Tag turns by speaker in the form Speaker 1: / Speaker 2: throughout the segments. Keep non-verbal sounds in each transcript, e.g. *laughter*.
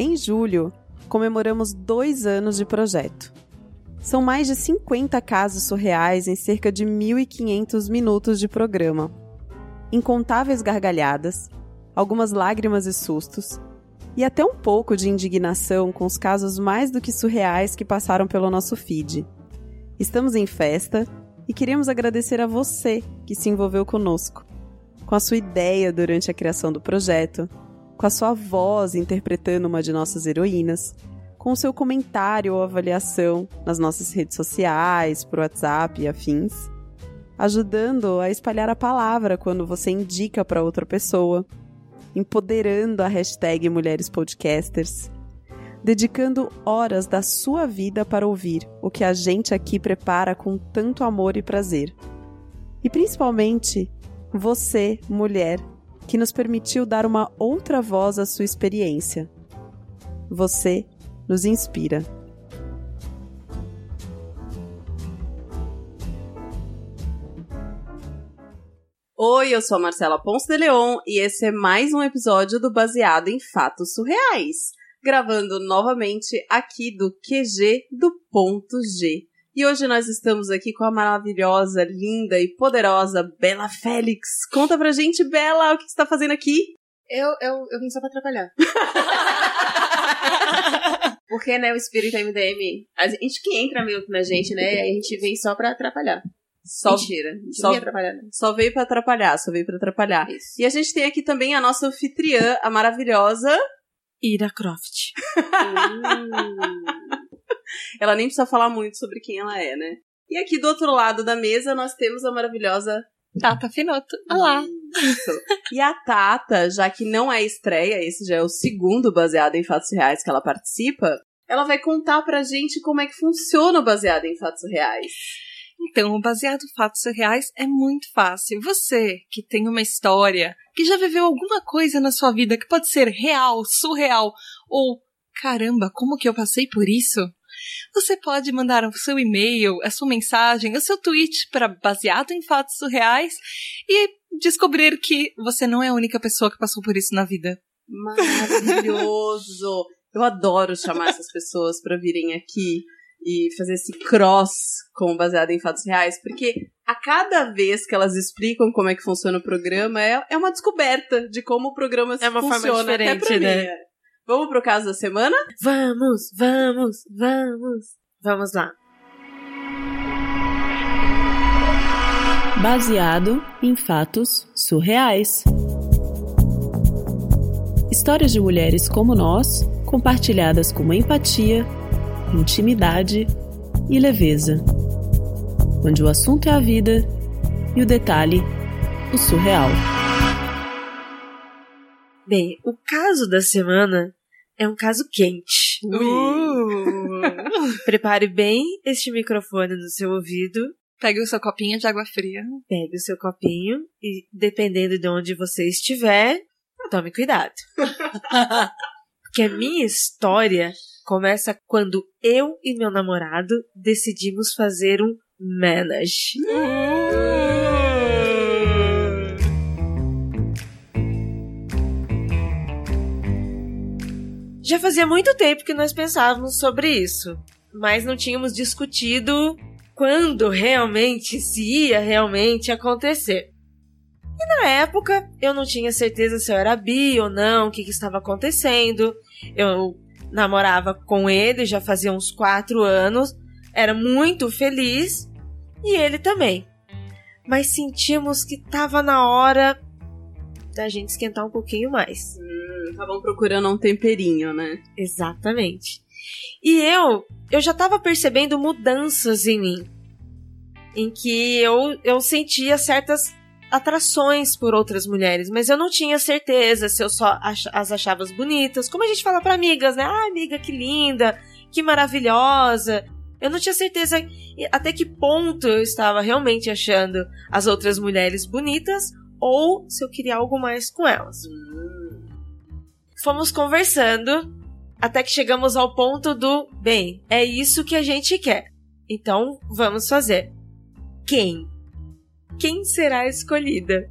Speaker 1: Em julho, comemoramos dois anos de projeto. São mais de 50 casos surreais em cerca de 1.500 minutos de programa. Incontáveis gargalhadas, algumas lágrimas e sustos, e até um pouco de indignação com os casos mais do que surreais que passaram pelo nosso feed. Estamos em festa e queremos agradecer a você que se envolveu conosco, com a sua ideia durante a criação do projeto, com a sua voz interpretando uma de nossas heroínas, com o seu comentário ou avaliação nas nossas redes sociais, por WhatsApp e afins, ajudando a espalhar a palavra quando você indica para outra pessoa, empoderando a hashtag Mulheres Podcasters, dedicando horas da sua vida para ouvir o que a gente aqui prepara com tanto amor e prazer. E principalmente, você, mulher, que nos permitiu dar uma outra voz à sua experiência. Você nos inspira. Oi, eu sou a Marcela Ponce de Leon e esse é mais um episódio do Baseado em Fatos Surreais, gravando novamente aqui do QG do Ponto G. E hoje nós estamos aqui com a maravilhosa, linda e poderosa Bela Félix. Conta pra gente, Bela, o que você tá fazendo aqui?
Speaker 2: Eu, eu, eu vim só pra atrapalhar. *laughs* Porque, né, o espírito MDM, a gente que entra meio na gente, né, a gente vem só pra atrapalhar.
Speaker 1: Só,
Speaker 2: Mentira,
Speaker 1: só-
Speaker 2: atrapalhar, né?
Speaker 1: só veio pra atrapalhar, só veio pra atrapalhar.
Speaker 2: Isso.
Speaker 1: E a gente tem aqui também a nossa anfitriã, a maravilhosa.
Speaker 3: Ira Croft. *laughs*
Speaker 1: Ela nem precisa falar muito sobre quem ela é, né? E aqui do outro lado da mesa nós temos a maravilhosa
Speaker 3: Tata Finoto. Olá.
Speaker 1: Isso. E a Tata, já que não é estreia, esse já é o segundo baseado em fatos reais que ela participa, ela vai contar pra gente como é que funciona o baseado em fatos reais.
Speaker 3: Então, o baseado em fatos reais é muito fácil. Você que tem uma história, que já viveu alguma coisa na sua vida que pode ser real, surreal ou caramba, como que eu passei por isso? Você pode mandar o seu e-mail, a sua mensagem, o seu tweet para baseado em fatos surreais e descobrir que você não é a única pessoa que passou por isso na vida.
Speaker 1: Maravilhoso! Eu adoro chamar essas pessoas pra virem aqui e fazer esse cross com baseado em fatos reais, porque a cada vez que elas explicam como é que funciona o programa, é, é uma descoberta de como o programa
Speaker 3: É uma forma
Speaker 1: funciona. até
Speaker 3: diferente,
Speaker 1: pra
Speaker 3: né?
Speaker 1: mim. Vamos pro caso da semana?
Speaker 2: Vamos, vamos, vamos. Vamos lá.
Speaker 4: Baseado em fatos surreais. Histórias de mulheres como nós, compartilhadas com empatia, intimidade e leveza. Onde o assunto é a vida e o detalhe, o surreal.
Speaker 2: Bem, o caso da semana é um caso quente. *laughs* Prepare bem este microfone no seu ouvido,
Speaker 3: Pegue o seu copinho de água fria.
Speaker 2: pegue o seu copinho e, dependendo de onde você estiver, tome cuidado. *laughs* Porque a minha história começa quando eu e meu namorado decidimos fazer um manage. Já fazia muito tempo que nós pensávamos sobre isso, mas não tínhamos discutido quando realmente, se ia realmente acontecer. E na época, eu não tinha certeza se eu era bi ou não, o que, que estava acontecendo. Eu namorava com ele já fazia uns quatro anos, era muito feliz e ele também. Mas sentimos que estava na hora da gente esquentar um pouquinho mais.
Speaker 1: Estavam procurando um temperinho, né?
Speaker 2: Exatamente. E eu, eu já tava percebendo mudanças em mim. Em que eu, eu sentia certas atrações por outras mulheres, mas eu não tinha certeza se eu só as achava bonitas. Como a gente fala pra amigas, né? Ah, amiga, que linda, que maravilhosa. Eu não tinha certeza até que ponto eu estava realmente achando as outras mulheres bonitas ou se eu queria algo mais com elas. Fomos conversando até que chegamos ao ponto do bem, é isso que a gente quer. Então vamos fazer. Quem? Quem será escolhida?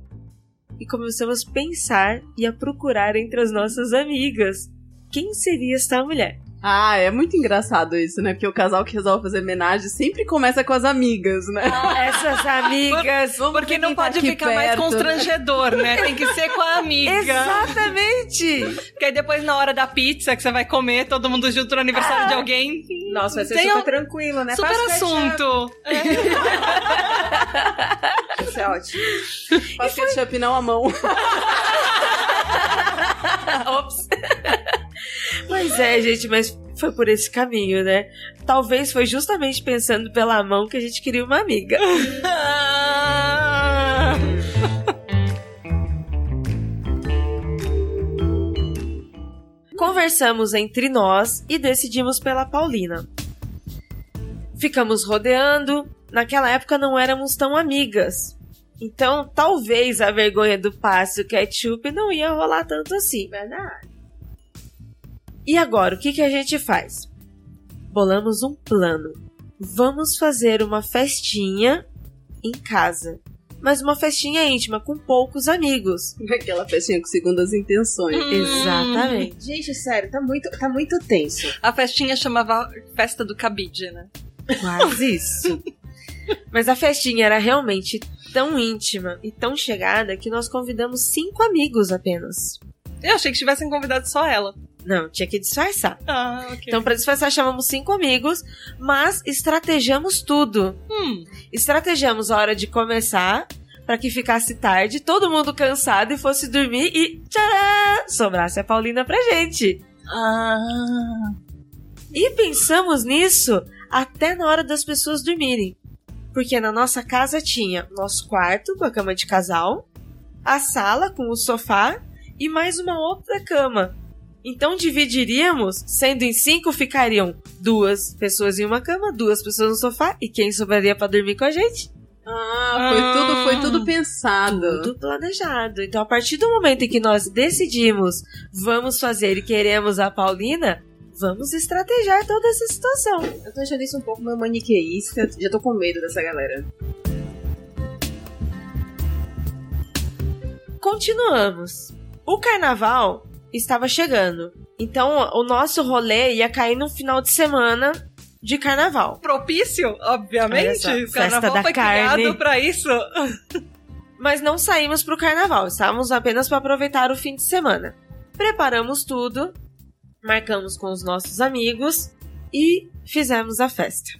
Speaker 2: E começamos a pensar e a procurar entre as nossas amigas quem seria esta mulher.
Speaker 1: Ah, é muito engraçado isso, né? Porque o casal que resolve fazer homenagem sempre começa com as amigas, né?
Speaker 2: Essas amigas.
Speaker 1: Vamos
Speaker 3: Porque não pode ficar mais
Speaker 1: perto, né?
Speaker 3: constrangedor, né? Tem que ser com a amiga.
Speaker 2: Exatamente!
Speaker 3: Porque aí depois, na hora da pizza que você vai comer, todo mundo junto no aniversário de alguém.
Speaker 5: Nossa, vai ser
Speaker 3: Tem
Speaker 5: super
Speaker 3: um-
Speaker 5: tranquilo, né?
Speaker 3: Super
Speaker 5: Passa o ketchup.
Speaker 3: assunto. *laughs*
Speaker 5: Isso é ótimo.
Speaker 1: Faz ketchup não a mão. *laughs*
Speaker 2: Ops. Pois é, gente, mas foi por esse caminho, né? Talvez foi justamente pensando pela mão que a gente queria uma amiga. *laughs* Conversamos entre nós e decidimos pela Paulina. Ficamos rodeando. Naquela época não éramos tão amigas. Então, talvez a vergonha do passe o ketchup não ia rolar tanto assim.
Speaker 5: Verdade.
Speaker 2: E agora, o que, que a gente faz? Bolamos um plano. Vamos fazer uma festinha em casa. Mas uma festinha íntima, com poucos amigos. *laughs*
Speaker 1: Aquela festinha com segundas intenções.
Speaker 3: Hum.
Speaker 2: Exatamente.
Speaker 5: Gente, sério, tá muito, tá muito tenso.
Speaker 3: A festinha chamava Festa do Cabide, né?
Speaker 2: Quase isso. Mas a festinha era realmente tão íntima e tão chegada que nós convidamos cinco amigos apenas.
Speaker 3: Eu achei que tivessem convidado só ela.
Speaker 2: Não, tinha que disfarçar.
Speaker 3: Ah, ok.
Speaker 2: Então, pra disfarçar, chamamos cinco amigos, mas estrategamos tudo.
Speaker 3: Hum,
Speaker 2: Estrategamos a hora de começar, pra que ficasse tarde, todo mundo cansado e fosse dormir e tcharam! Sobrasse a Paulina pra gente.
Speaker 3: ah.
Speaker 2: E pensamos nisso até na hora das pessoas dormirem. Porque na nossa casa tinha nosso quarto com a cama de casal, a sala com o sofá e mais uma outra cama. Então dividiríamos, sendo em cinco ficariam duas pessoas em uma cama, duas pessoas no sofá e quem sobraria pra dormir com a gente?
Speaker 1: Ah, foi
Speaker 3: Ah.
Speaker 1: tudo, foi tudo pensado.
Speaker 2: Tudo planejado. Então a partir do momento em que nós decidimos vamos fazer e queremos a Paulina, vamos estrategiar toda essa situação.
Speaker 5: Eu tô achando isso um pouco meio maniqueísta. Já tô com medo dessa galera.
Speaker 2: Continuamos. O carnaval estava chegando. Então, o nosso rolê ia cair no final de semana de carnaval.
Speaker 3: Propício, obviamente.
Speaker 2: só,
Speaker 3: O carnaval foi
Speaker 2: carne.
Speaker 3: criado pra isso. *laughs*
Speaker 2: Mas não saímos pro carnaval, estávamos apenas para aproveitar o fim de semana. Preparamos tudo, marcamos com os nossos amigos e fizemos a festa.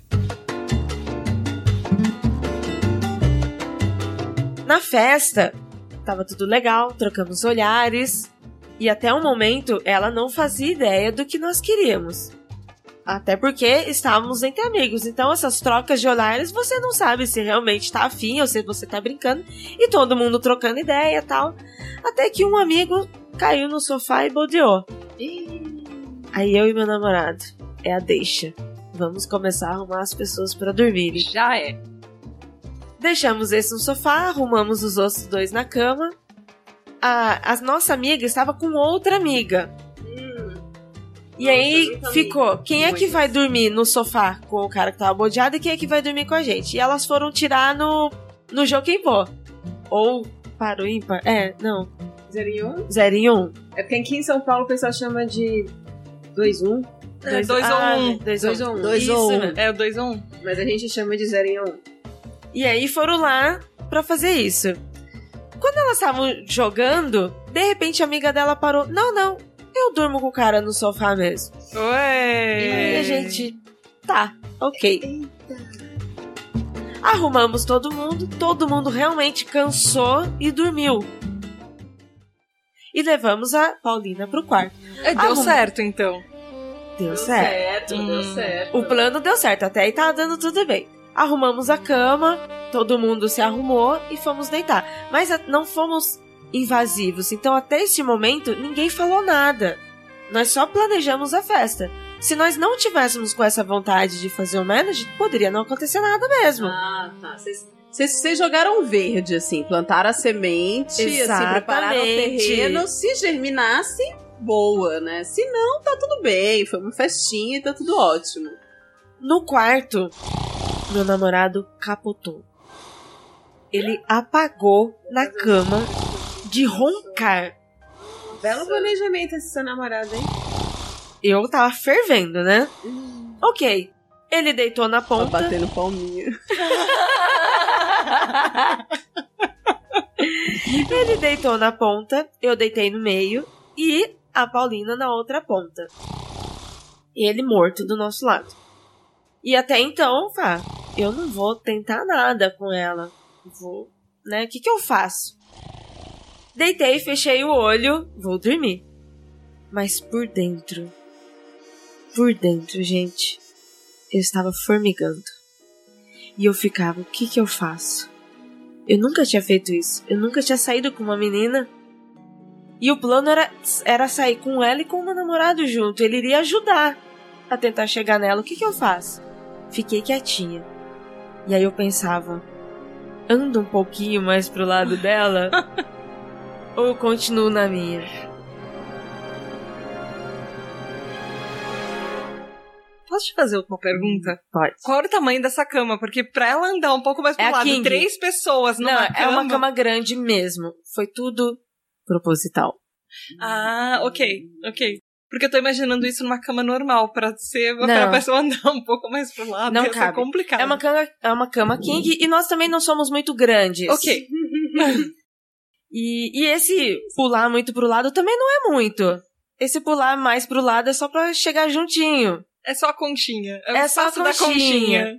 Speaker 2: Na festa, tava tudo legal, trocamos olhares, e até o momento ela não fazia ideia do que nós queríamos. Até porque estávamos entre amigos, então essas trocas de olhares você não sabe se realmente tá afim ou se você tá brincando, e todo mundo trocando ideia e tal. Até que um amigo caiu no sofá e bodeou. Aí eu e meu namorado, é a deixa. Vamos começar a arrumar as pessoas para dormirem.
Speaker 3: Já é.
Speaker 2: Deixamos esse no sofá, arrumamos os outros dois na cama. A, a nossa amiga estava com outra amiga. E aí
Speaker 5: muita
Speaker 2: ficou, quem é que vai dormir no sofá com o cara que tava bodeado e quem é que vai dormir com a gente? E elas foram tirar no, no Joquempô. Ou para o ímpar. É, não.
Speaker 5: Zerinho?
Speaker 2: Zero em um.
Speaker 5: É porque aqui em São Paulo o pessoal chama de 2-1,
Speaker 3: É, dois ou
Speaker 2: ah,
Speaker 3: um.
Speaker 2: Dois,
Speaker 5: Dois
Speaker 2: ou
Speaker 5: ou um.
Speaker 1: Dois
Speaker 2: Isso,
Speaker 1: ou um.
Speaker 2: né?
Speaker 3: É o 2 ou 1. Um.
Speaker 5: mas a gente chama de 0 em 1.
Speaker 2: E aí foram lá pra fazer isso. Quando elas estavam jogando, de repente a amiga dela parou. Não, não, eu durmo com o cara no sofá mesmo.
Speaker 3: Ué.
Speaker 2: E aí a gente. Tá, ok. Arrumamos todo mundo, todo mundo realmente cansou e dormiu. E levamos a Paulina pro quarto.
Speaker 3: É, deu
Speaker 2: Arruma-
Speaker 3: certo, então.
Speaker 2: Deu certo.
Speaker 5: deu
Speaker 3: Hum.
Speaker 5: certo.
Speaker 2: O plano deu certo, até aí tava dando tudo bem. Arrumamos a cama, todo mundo se arrumou e fomos deitar. Mas não fomos invasivos, então até esse momento ninguém falou nada. Nós só planejamos a festa. Se nós não tivéssemos com essa vontade de fazer o manage, poderia não acontecer nada mesmo.
Speaker 1: Ah, tá. Vocês- Vocês jogaram verde, assim, plantaram a semente, assim, prepararam o terreno. Se germinasse, boa, né? Se não, tá tudo bem. Foi uma festinha e tá tudo ótimo.
Speaker 2: No quarto, meu namorado capotou. Ele apagou na cama de roncar.
Speaker 5: Belo planejamento esse seu namorado, hein?
Speaker 2: eu tava fervendo, né? Ok. Ele deitou na
Speaker 1: Tá
Speaker 2: ponta.
Speaker 1: batendo palminha. *laughs*
Speaker 2: Ele deitou na ponta, eu deitei no meio e a Paulina na outra ponta. Ele morto do nosso lado. E até então, pá, eu não vou tentar nada com ela. Vou, né? O que que eu faço? Deitei, fechei o olho, vou dormir. Mas por dentro, por dentro, gente, eu estava formigando. E eu ficava, o que que eu faço? Eu nunca tinha feito isso. Eu nunca tinha saído com uma menina. E o plano era, era sair com ela e com o meu namorado junto. Ele iria ajudar a tentar chegar nela. O que, que eu faço? Fiquei quietinha. E aí eu pensava: ando um pouquinho mais pro lado *laughs* dela? ou continuo na minha?
Speaker 3: Posso te fazer uma pergunta?
Speaker 2: Pode.
Speaker 3: Qual era o tamanho dessa cama? Porque pra ela andar um pouco mais pro
Speaker 2: É
Speaker 3: lado,
Speaker 2: king.
Speaker 3: três pessoas numa
Speaker 2: Não,
Speaker 3: cama...
Speaker 2: é uma cama grande mesmo. Foi tudo proposital.
Speaker 3: Ah, ok, ok. Porque eu tô imaginando isso numa cama normal, pra ser pra
Speaker 2: Não.
Speaker 3: a pessoa *laughs* andar um pouco mais pro lado.
Speaker 2: Não cabe.
Speaker 3: complicado.
Speaker 2: É uma cama, é uma cama king e nós também não somos muito grandes.
Speaker 3: Ok. *laughs*
Speaker 2: E, e esse pular muito pro lado também não é muito. Esse pular mais pro lado é só pra chegar juntinho.
Speaker 3: É só a conchinha. É,
Speaker 2: É só a conchinha.
Speaker 3: conchinha.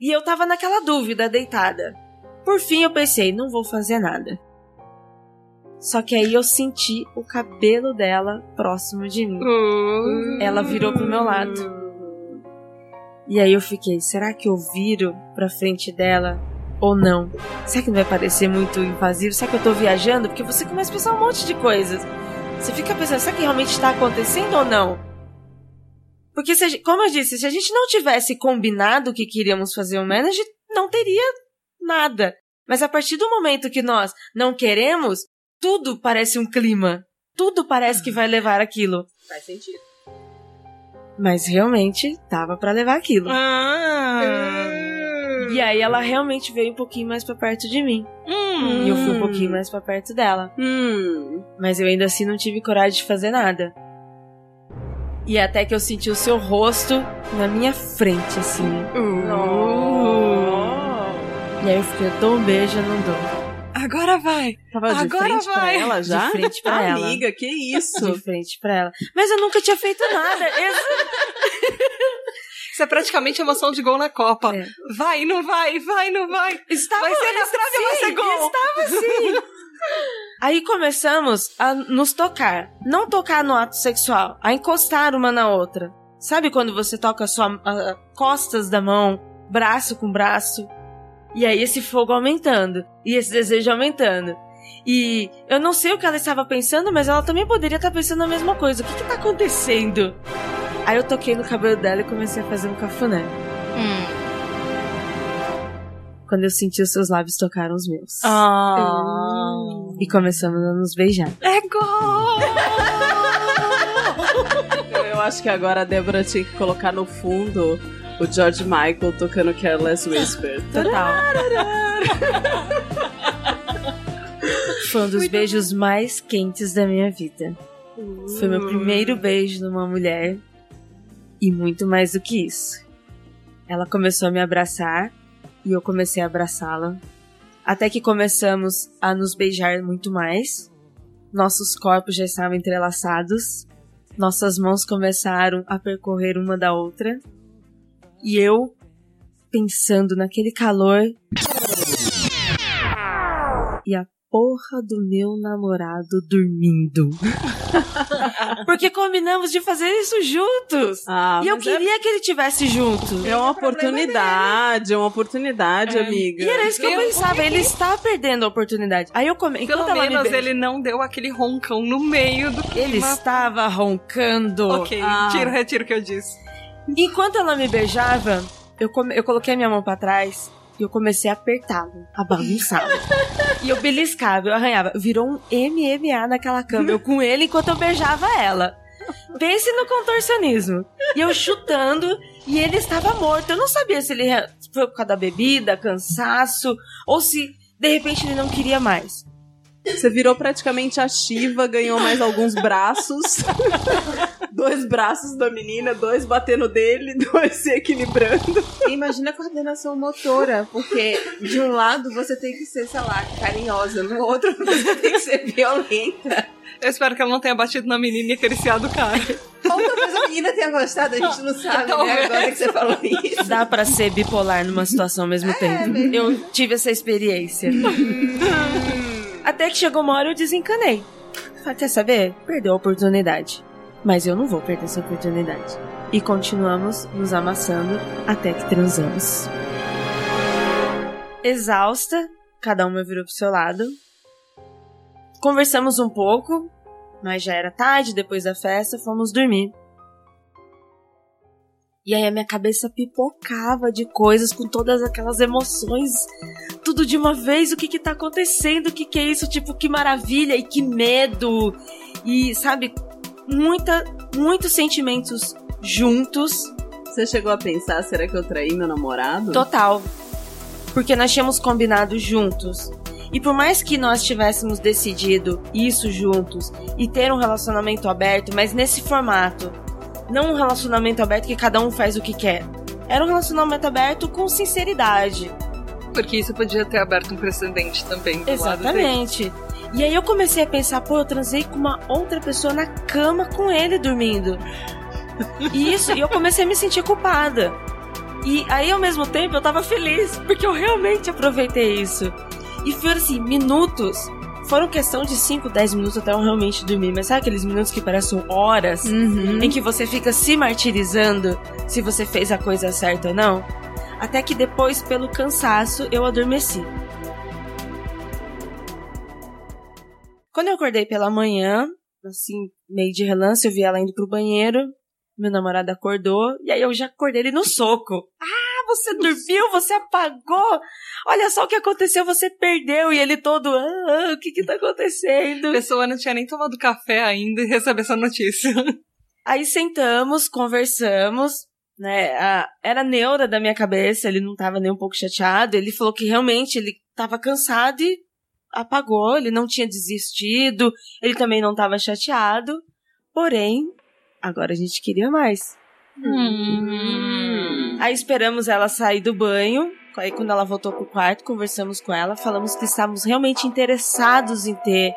Speaker 2: E eu tava naquela dúvida, deitada. Por fim eu pensei, não vou fazer nada. Só que aí eu senti o cabelo dela próximo de mim.
Speaker 3: Uh.
Speaker 2: Ela virou pro meu lado. E aí eu fiquei, será que eu viro pra frente dela ou não? Será que não vai parecer muito invasivo? Será que eu tô viajando? Porque você começa a pensar um monte de coisas. Você fica pensando, será que realmente está acontecendo ou não? Porque, se como eu disse, se a gente não tivesse combinado que queríamos fazer um manage, não teria nada. Mas a partir do momento que nós não queremos, tudo parece um clima. Tudo parece que vai levar aquilo.
Speaker 5: Faz sentido.
Speaker 2: Mas realmente tava pra levar aquilo.
Speaker 3: Ah.
Speaker 2: E aí ela realmente veio um pouquinho mais pra perto de mim.
Speaker 3: Hum.
Speaker 2: E eu fui um pouquinho mais pra perto dela.
Speaker 1: Hum.
Speaker 2: Mas eu ainda assim não tive coragem de fazer nada. E até que eu senti o seu rosto na minha frente, assim. E aí eu fiquei, eu dou um beijo, eu não dou.
Speaker 3: Agora vai.
Speaker 1: Tava de
Speaker 3: Agora
Speaker 1: frente pra
Speaker 3: vai.
Speaker 1: ela já?
Speaker 2: De frente pra ela.
Speaker 1: Amiga, que isso?
Speaker 2: De frente pra ela. Mas eu nunca tinha feito nada. *laughs*
Speaker 3: Isso é praticamente emoção de gol na Copa.
Speaker 2: É.
Speaker 3: Vai, não vai, vai, não vai.
Speaker 2: Estava
Speaker 3: Vai ser na trave, vai ser gol.
Speaker 2: Estava assim. Aí começamos a nos tocar. Não tocar no ato sexual, a encostar uma na outra. Sabe quando você toca sua a- costas da mão, braço com braço? E aí esse fogo aumentando. E esse desejo aumentando. E eu não sei o que ela estava pensando, mas ela também poderia estar pensando a mesma coisa. O que, que tá acontecendo? Aí eu toquei no cabelo dela e comecei a fazer um cafuné. Quando eu senti os seus lábios tocaram os meus.
Speaker 3: Ah.
Speaker 2: E começamos a nos beijar.
Speaker 3: É gol!
Speaker 1: Eu, eu acho que agora a Débora tinha que colocar no fundo o George Michael tocando Careless Whisper. *laughs*
Speaker 2: Total. *laughs* Foi um dos beijos mais quentes da minha vida. Foi meu primeiro beijo numa mulher. E muito mais do que isso. Ela começou a me abraçar e eu comecei a abraçá-la. Até que começamos a nos beijar muito mais. Nossos corpos já estavam entrelaçados. Nossas mãos começaram a percorrer uma da outra. E eu, pensando naquele calor. E a porra do meu namorado dormindo. *laughs* Porque combinamos de fazer isso juntos.
Speaker 1: Ah,
Speaker 2: e eu
Speaker 1: é-
Speaker 2: queria que ele tivesse junto.
Speaker 1: É uma oportunidade, é uma oportunidade, amiga.
Speaker 2: E era isso que eu
Speaker 3: Viu?
Speaker 2: pensava, ele está perdendo a oportunidade. Aí eu come...
Speaker 3: Pelo menos ele não deu aquele roncão no meio do clima.
Speaker 2: ele estava roncando.
Speaker 3: Ok,
Speaker 1: Ah.
Speaker 3: tiro, retiro o que eu disse.
Speaker 2: Enquanto ela me beijava, eu, eu coloquei a minha mão pra trás e eu comecei a apertá-lo, a bagunçá-lo. *laughs* e eu beliscava, eu arranhava. Virou um MMA naquela cama, eu com ele enquanto eu beijava ela. Pense no contorcionismo. E eu chutando, e ele estava morto. Eu não sabia se ele foi por causa da bebida, cansaço, ou se de repente ele não queria mais.
Speaker 1: Você virou praticamente a Shiva, ganhou mais alguns braços. *laughs* dois braços da menina, dois batendo dele, dois se equilibrando.
Speaker 5: Imagina a coordenação motora, porque de um lado você tem que ser, sei lá, carinhosa, no outro *laughs* você tem que ser violenta.
Speaker 3: Eu espero que ela não tenha batido na menina e acariciado o cara.
Speaker 5: Ou talvez a menina tenha gostado, a gente não sabe, né? Agora que você falou isso.
Speaker 2: Dá pra ser bipolar numa situação ao mesmo tempo. Eu tive essa experiência. Até que chegou uma hora eu desencanei. Falei, quer saber? Perdeu a oportunidade. Mas eu não vou perder essa oportunidade. E continuamos nos amassando até que transamos. Exausta, cada uma virou pro seu lado. Conversamos um pouco, mas já era tarde, depois da festa, fomos dormir. E aí a minha cabeça pipocava de coisas com todas aquelas emoções, tudo de uma vez, o que que tá acontecendo, o que que é isso, tipo, que maravilha e que medo. E sabe, muita muitos sentimentos juntos,
Speaker 1: Você chegou a pensar, será que eu traí meu namorado?
Speaker 2: total. Porque nós tínhamos combinado juntos. E por mais que nós tivéssemos decidido isso juntos e ter um relacionamento aberto, mas nesse formato, não um relacionamento aberto que cada um faz o que quer. Era um relacionamento aberto com sinceridade.
Speaker 3: Porque isso podia ter aberto um precedente também. Do.
Speaker 2: Exatamente. E aí eu comecei a pensar, pô, eu transei com uma outra pessoa na cama com ele dormindo. E isso, e eu comecei a me sentir culpada. E aí ao mesmo tempo eu tava feliz, porque eu realmente aproveitei isso. E foram assim, minutos. Foram questão de 5, 10 minutos até eu realmente dormir. Mas sabe aqueles minutos que parecem horas?
Speaker 1: Uhum.
Speaker 2: Em que você fica se martirizando se você fez a coisa certa ou não? Até que depois, pelo cansaço, eu adormeci. Quando eu acordei pela manhã, assim, meio de relance, eu vi ela indo pro banheiro. Meu namorado acordou, e aí eu já acordei ele no soco. Ah, você dormiu, você apagou. Olha só o que aconteceu, você perdeu. E ele todo, ah, ah, o que que tá
Speaker 3: A
Speaker 2: acontecendo?
Speaker 3: pessoa não tinha nem tomado café ainda e recebe essa notícia. *laughs*
Speaker 2: Aí sentamos, conversamos, né? A- era neura da minha cabeça, ele não tava nem um pouco chateado. Ele falou que realmente ele tava cansado e apagou, ele não tinha desistido, ele também não tava chateado. Porém, agora a gente queria mais.
Speaker 3: Hum.
Speaker 2: Aí esperamos ela sair do banho. Aí quando ela voltou pro quarto, conversamos com ela, falamos que estávamos realmente interessados em ter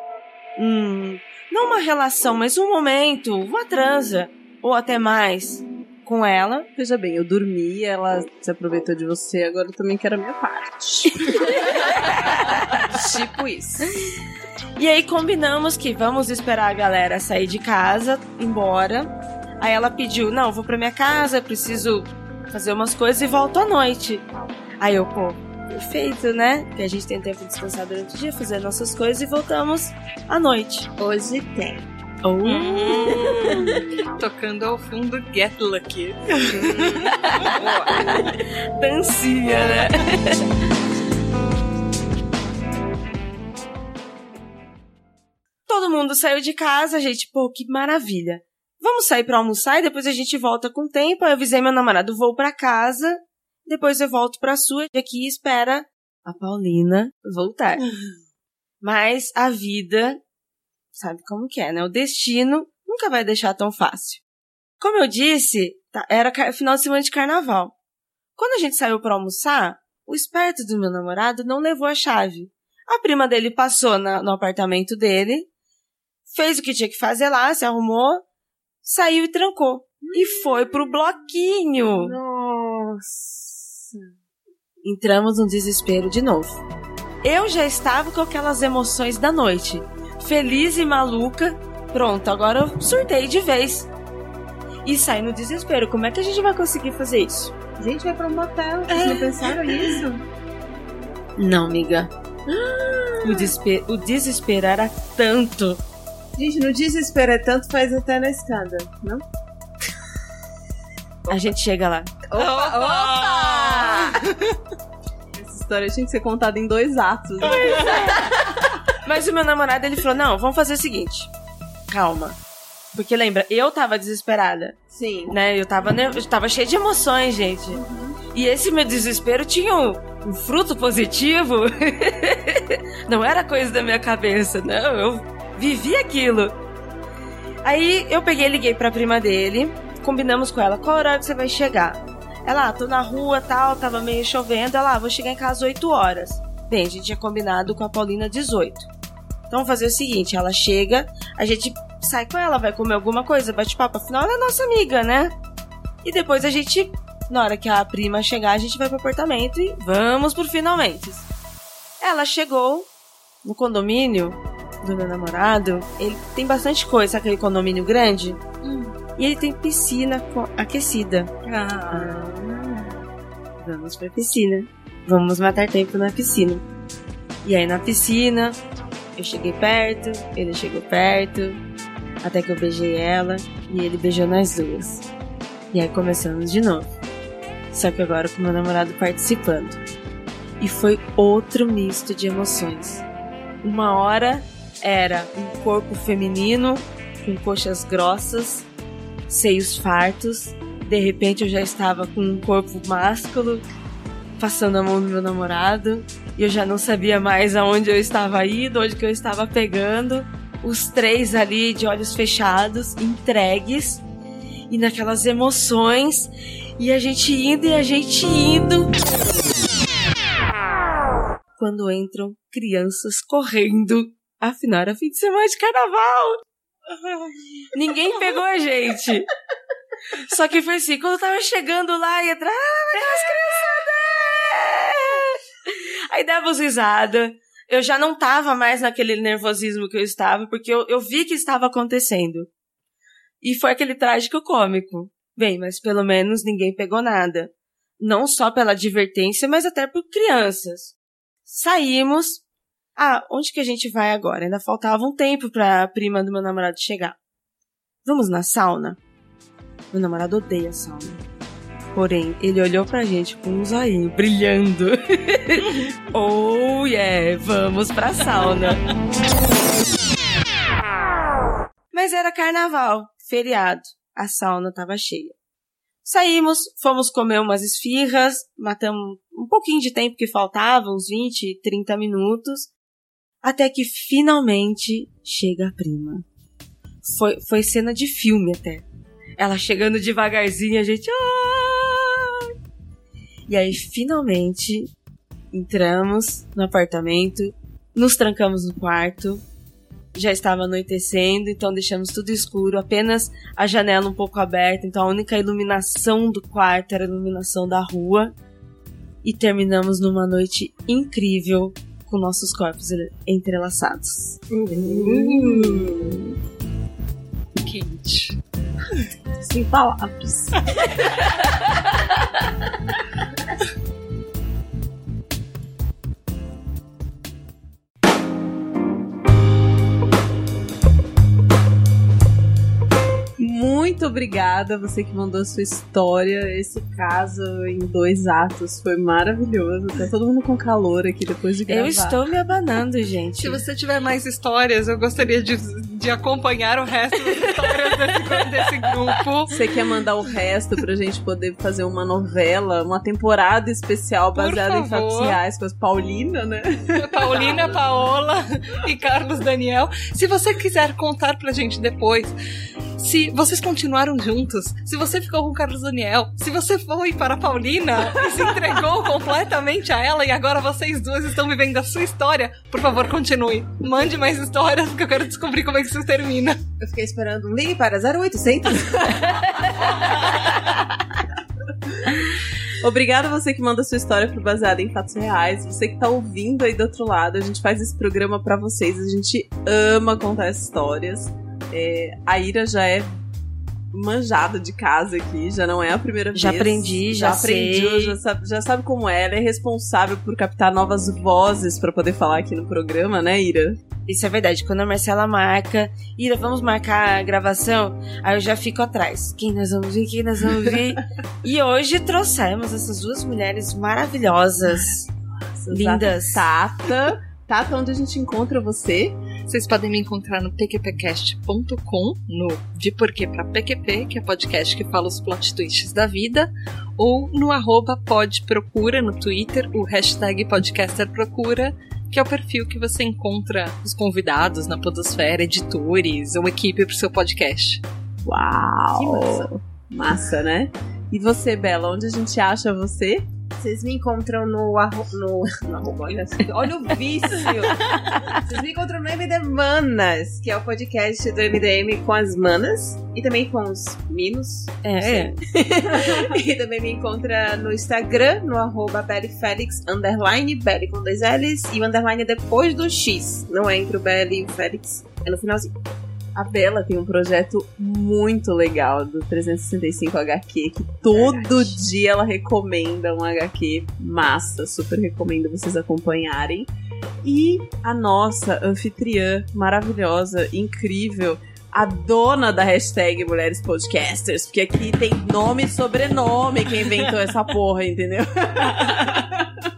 Speaker 2: um não uma relação, mas um momento, uma transa ou até mais com ela.
Speaker 1: Veja bem, eu dormi, ela se aproveitou de você, agora eu também quero a minha parte. *laughs*
Speaker 5: Tipo isso.
Speaker 2: E aí combinamos que vamos esperar a galera sair de casa, embora. Aí ela pediu: "Não, vou pra minha casa, preciso fazer umas coisas e volto à noite". Aí eu, pô, perfeito, né? Que a gente tem tempo de descansar durante o dia, fazer nossas coisas e voltamos à noite.
Speaker 5: Hoje tem. *laughs*
Speaker 3: Tocando ao fundo Get Lucky. *laughs*
Speaker 2: Dancinha, né? *laughs* Todo mundo saiu de casa, a gente, pô, que maravilha. Vamos sair pra almoçar e depois a gente volta com o tempo. Aí eu avisei meu namorado, vou pra casa, depois eu volto pra sua e aqui espera a Paulina voltar. *laughs* Mas a vida, sabe como que é, né? O destino nunca vai deixar tão fácil. Como eu disse, tá- era final de semana de carnaval. Quando a gente saiu pra almoçar, o esperto do meu namorado não levou a chave. A prima dele passou na- no apartamento dele, fez o que tinha que fazer lá, se arrumou, saiu e trancou. E foi pro bloquinho.
Speaker 5: Nossa.
Speaker 2: Entramos no desespero de novo. Eu já estava com aquelas emoções da noite. Feliz e maluca. Pronto, agora eu surtei de vez. E saí no desespero. Como é que a gente vai conseguir fazer isso?
Speaker 5: Gente, vai pra um motel. Vocês não pensaram nisso?
Speaker 2: Não, amiga. O, desespe- o desespero era tanto.
Speaker 5: Gente, no desespero é tanto, faz até na escada, não?
Speaker 2: A gente chega lá.
Speaker 3: Opa!
Speaker 1: Essa história tinha que ser contada em dois atos. né? *laughs*
Speaker 2: Mas o meu namorado, ele falou, não, vamos fazer o seguinte. Calma. Porque lembra, eu tava desesperada,
Speaker 5: Sim.
Speaker 2: né? Eu tava, eu tava cheia de emoções, gente. E esse meu desespero tinha um, um fruto positivo, *laughs* não era coisa da minha cabeça, não, eu vivi aquilo. Aí eu peguei liguei pra prima dele, combinamos com ela, qual horário você vai chegar? Ela, ah, tô na rua, tal, tava meio chovendo, ela, ah, vou chegar em casa 8 horas. Bem, a gente tinha combinado com a Paulina 18. Então vamos fazer o seguinte, ela chega, a gente sai com ela, vai comer alguma coisa, bate papo, afinal ela é nossa amiga, né? E depois a gente, na hora que a prima chegar, a gente vai pro apartamento e vamos pro finalmente. Ela chegou no condomínio do meu namorado, ele tem bastante coisa, sabe aquele condomínio grande?
Speaker 3: Hum.
Speaker 2: E ele tem piscina aquecida.
Speaker 3: Ah.
Speaker 2: Vamos pra piscina. Vamos matar tempo na piscina. E aí na piscina, eu cheguei perto, ele chegou perto, até que eu beijei ela e ele beijou nós duas. E aí começamos de novo. Só que agora com meu namorado participando. E foi outro misto de emoções. Uma hora era um corpo feminino com coxas grossas, seios fartos. De repente eu já estava com um corpo másculo, passando a mão no meu namorado. E eu já não sabia mais aonde eu estava indo, onde que eu estava pegando. Os três ali de olhos fechados, entregues. E naquelas emoções. E a gente indo e a gente indo. Quando entram crianças correndo. Afinal, era fim de semana de carnaval. Ninguém pegou a gente. Só que foi assim, quando eu tava chegando lá e entrar, ah, aquelas criançadas! Aí dava risada. Eu já não tava mais naquele nervosismo que eu estava, porque eu, eu vi que estava acontecendo. E foi aquele trágico cômico. Bem, mas pelo menos ninguém pegou nada. Não só pela advertência, mas até por crianças. Saímos. Ah, onde que a gente vai agora? Ainda faltava um tempo pra prima do meu namorado chegar. Vamos na sauna? Meu namorado odeia sauna. Porém, ele olhou pra gente com um zoinho brilhando. *laughs* oh yeah, vamos pra sauna. Mas era carnaval, feriado. A sauna tava cheia. Saímos, fomos comer umas esfirras, matamos um pouquinho de tempo que faltava, uns 20, 30 minutos, até que finalmente chega a prima. Foi, foi cena de filme até. Ela chegando devagarzinho, a gente. "Ai!" E aí, finalmente, entramos no apartamento, nos trancamos no quarto. Já estava anoitecendo, então deixamos tudo escuro, apenas a janela um pouco aberta, então a única iluminação do quarto era a iluminação da rua. E terminamos numa noite incrível com nossos corpos entrelaçados.
Speaker 3: Quente.
Speaker 5: Sem palavras. *laughs* Muito obrigada, você que mandou a sua história. Esse caso em dois atos foi maravilhoso. Tá todo mundo com calor aqui depois de gravar.
Speaker 2: Eu estou me abanando, gente.
Speaker 3: Se você tiver mais histórias, eu gostaria de, de acompanhar o resto das histórias desse, desse grupo.
Speaker 5: Você quer mandar o resto pra gente poder fazer uma novela, uma temporada especial baseada em fatos reais com as Paulina, né?
Speaker 3: Paulina, Paola e Carlos Daniel. Se você quiser contar pra gente depois, se vocês continuaram juntos, se você ficou com o Carlos Daniel, se você foi para a Paulina e se entregou *laughs* completamente a ela e agora vocês duas estão vivendo a sua história, por favor, continue. Mande mais histórias porque eu quero descobrir como é que isso termina.
Speaker 5: Eu fiquei esperando um ligue para 0800. *laughs* Obrigada a você que manda sua história pro baseado em fatos reais. Você que tá ouvindo aí do outro lado, a gente faz esse programa pra vocês. A gente ama contar histórias. É, a Ira já é manjada de casa aqui, já não é a primeira
Speaker 2: Já
Speaker 5: vez.
Speaker 2: aprendi, já
Speaker 5: aprendi,
Speaker 2: sei.
Speaker 5: já sabe, já sabe como é. Ela é responsável por captar novas vozes pra poder falar aqui no programa, né, Ira?
Speaker 2: Isso é verdade. Quando a Marcela marca, Ira, vamos marcar a gravação, aí eu já fico atrás. Quem nós vamos ver? Quem nós vamos ver? *laughs* e hoje trouxemos essas duas mulheres maravilhosas. Lindas.
Speaker 5: Tata. Tata, onde a gente encontra você?
Speaker 3: Vocês podem me encontrar no pqpcast.com, no De Porquê pra PQP, que é podcast que fala os plot twists da vida, ou no arroba podprocura no Twitter, o hashtag podcasterprocura, que é o perfil que você encontra os convidados na podosfera, editores ou equipe para o seu podcast.
Speaker 1: Uau!
Speaker 6: Que massa.
Speaker 1: Massa, né? E você, Bela, onde a gente acha você?
Speaker 5: Vocês me encontram no, arro no, *laughs* no arroba, olha, olha o vício. Vocês me encontram no MD Manas, que é o podcast do MDM com as manas e também com os minos.
Speaker 3: É. *laughs*
Speaker 5: e também me encontra no Instagram, no arroba Félix, underline, Belly com dois L's, e o underline é depois do X. Não é entre o Belly e o Félix, é no finalzinho.
Speaker 1: A Bela tem um projeto muito legal do 365 HQ, que todo dia ela recomenda um HQ massa. Super recomendo vocês acompanharem. E a nossa anfitriã maravilhosa, incrível, a dona da hashtag Mulheres Podcasters, porque aqui tem nome e sobrenome quem inventou essa porra, entendeu? *laughs*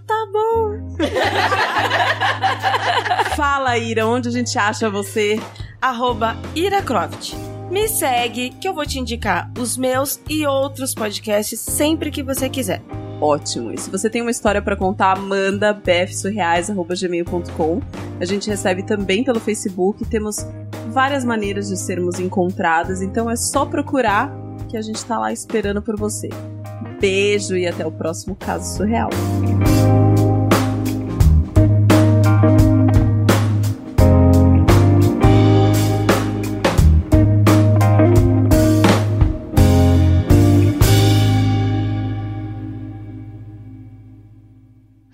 Speaker 1: tá bom. *laughs* Fala, Ira, onde a gente acha você?
Speaker 5: Arroba iracroft. Me segue que eu vou te indicar os meus e outros podcasts sempre que você quiser.
Speaker 1: Ótimo. E se você tem uma história pra contar, manda bfsurreais.gmail.com. A gente recebe também pelo Facebook. Temos várias maneiras de sermos encontradas, então é só procurar que a gente tá lá esperando por você. Beijo e até o próximo caso surreal.